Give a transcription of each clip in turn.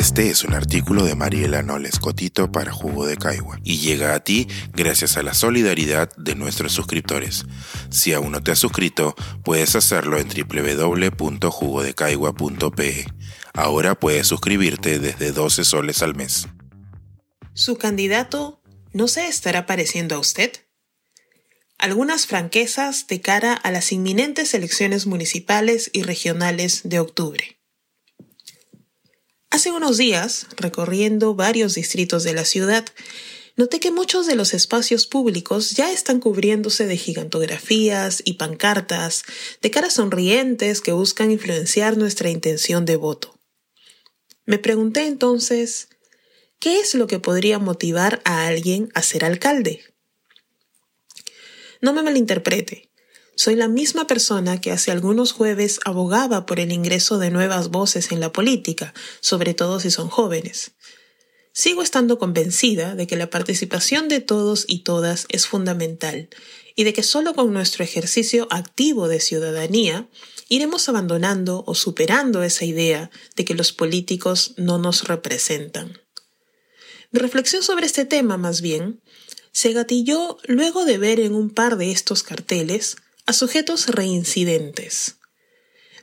Este es un artículo de Mariela Noles Cotito para Jugo de Caigua y llega a ti gracias a la solidaridad de nuestros suscriptores. Si aún no te has suscrito, puedes hacerlo en www.jugodecaigua.pe. Ahora puedes suscribirte desde 12 soles al mes. ¿Su candidato no se estará pareciendo a usted? Algunas franquezas de cara a las inminentes elecciones municipales y regionales de octubre. Hace unos días, recorriendo varios distritos de la ciudad, noté que muchos de los espacios públicos ya están cubriéndose de gigantografías y pancartas, de caras sonrientes que buscan influenciar nuestra intención de voto. Me pregunté entonces, ¿qué es lo que podría motivar a alguien a ser alcalde? No me malinterprete. Soy la misma persona que hace algunos jueves abogaba por el ingreso de nuevas voces en la política, sobre todo si son jóvenes. Sigo estando convencida de que la participación de todos y todas es fundamental y de que solo con nuestro ejercicio activo de ciudadanía iremos abandonando o superando esa idea de que los políticos no nos representan. Mi reflexión sobre este tema, más bien, se gatilló luego de ver en un par de estos carteles a sujetos reincidentes.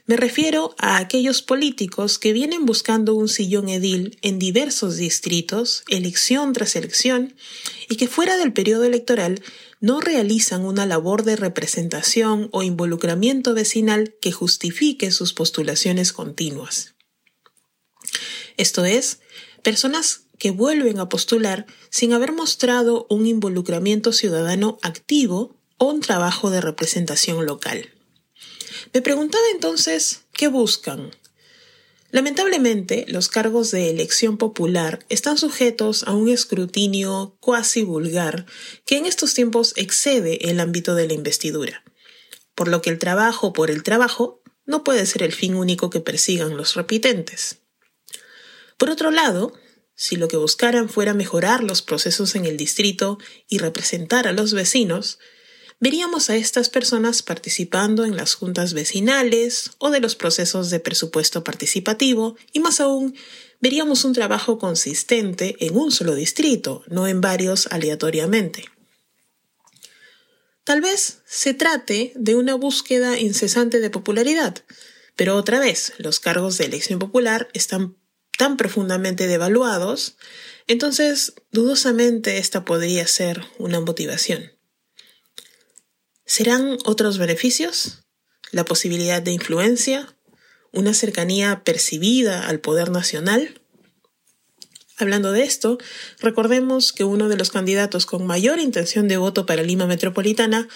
Me refiero a aquellos políticos que vienen buscando un sillón edil en diversos distritos, elección tras elección, y que fuera del periodo electoral no realizan una labor de representación o involucramiento vecinal que justifique sus postulaciones continuas. Esto es, personas que vuelven a postular sin haber mostrado un involucramiento ciudadano activo un trabajo de representación local. Me preguntaba entonces, ¿qué buscan? Lamentablemente, los cargos de elección popular están sujetos a un escrutinio cuasi vulgar que en estos tiempos excede el ámbito de la investidura, por lo que el trabajo por el trabajo no puede ser el fin único que persigan los repitentes. Por otro lado, si lo que buscaran fuera mejorar los procesos en el distrito y representar a los vecinos, veríamos a estas personas participando en las juntas vecinales o de los procesos de presupuesto participativo y más aún veríamos un trabajo consistente en un solo distrito, no en varios aleatoriamente. Tal vez se trate de una búsqueda incesante de popularidad, pero otra vez los cargos de elección popular están tan profundamente devaluados, entonces dudosamente esta podría ser una motivación. ¿Serán otros beneficios? ¿La posibilidad de influencia? ¿Una cercanía percibida al poder nacional? Hablando de esto, recordemos que uno de los candidatos con mayor intención de voto para Lima Metropolitana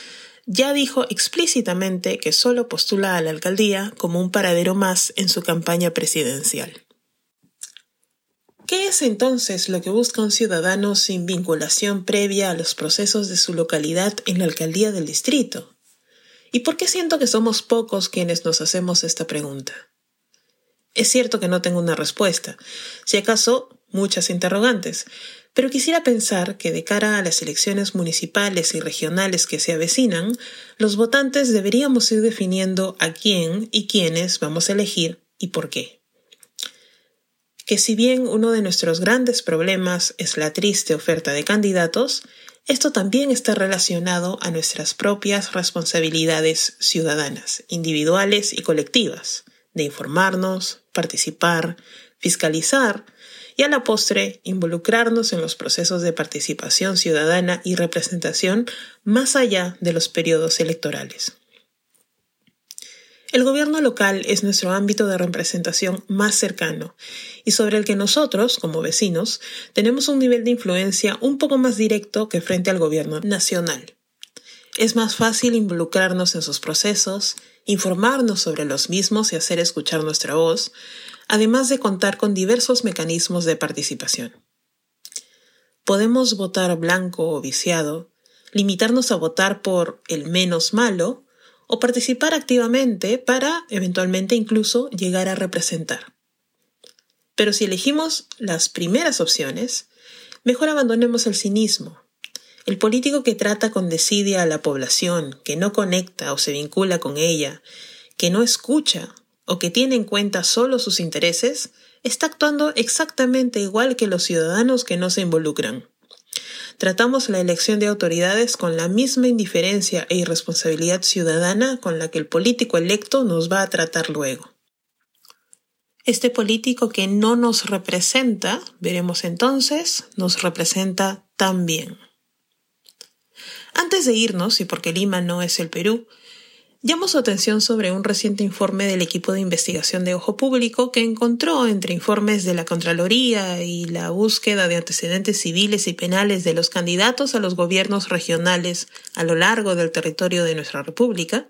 ya dijo explícitamente que solo postula a la alcaldía como un paradero más en su campaña presidencial. ¿Qué es entonces lo que busca un ciudadano sin vinculación previa a los procesos de su localidad en la alcaldía del distrito? ¿Y por qué siento que somos pocos quienes nos hacemos esta pregunta? Es cierto que no tengo una respuesta, si acaso muchas interrogantes, pero quisiera pensar que de cara a las elecciones municipales y regionales que se avecinan, los votantes deberíamos ir definiendo a quién y quiénes vamos a elegir y por qué que si bien uno de nuestros grandes problemas es la triste oferta de candidatos, esto también está relacionado a nuestras propias responsabilidades ciudadanas, individuales y colectivas, de informarnos, participar, fiscalizar y a la postre involucrarnos en los procesos de participación ciudadana y representación más allá de los periodos electorales. El gobierno local es nuestro ámbito de representación más cercano y sobre el que nosotros, como vecinos, tenemos un nivel de influencia un poco más directo que frente al gobierno nacional. Es más fácil involucrarnos en sus procesos, informarnos sobre los mismos y hacer escuchar nuestra voz, además de contar con diversos mecanismos de participación. Podemos votar blanco o viciado, limitarnos a votar por el menos malo, o participar activamente para eventualmente incluso llegar a representar. Pero si elegimos las primeras opciones, mejor abandonemos el cinismo. El político que trata con desidia a la población, que no conecta o se vincula con ella, que no escucha o que tiene en cuenta solo sus intereses, está actuando exactamente igual que los ciudadanos que no se involucran. Tratamos la elección de autoridades con la misma indiferencia e irresponsabilidad ciudadana con la que el político electo nos va a tratar luego. Este político que no nos representa, veremos entonces, nos representa también. Antes de irnos, y porque Lima no es el Perú, llamo su atención sobre un reciente informe del equipo de investigación de Ojo Público que encontró entre informes de la Contraloría y la búsqueda de antecedentes civiles y penales de los candidatos a los gobiernos regionales a lo largo del territorio de nuestra República,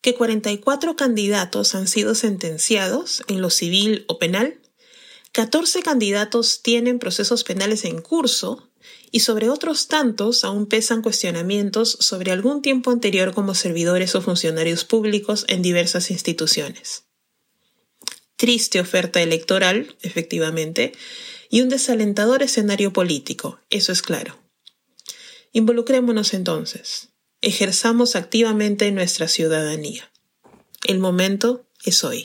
que 44 candidatos han sido sentenciados en lo civil o penal, 14 candidatos tienen procesos penales en curso y sobre otros tantos aún pesan cuestionamientos sobre algún tiempo anterior como servidores o funcionarios públicos en diversas instituciones. Triste oferta electoral, efectivamente, y un desalentador escenario político, eso es claro. Involucrémonos entonces ejerzamos activamente nuestra ciudadanía. El momento es hoy.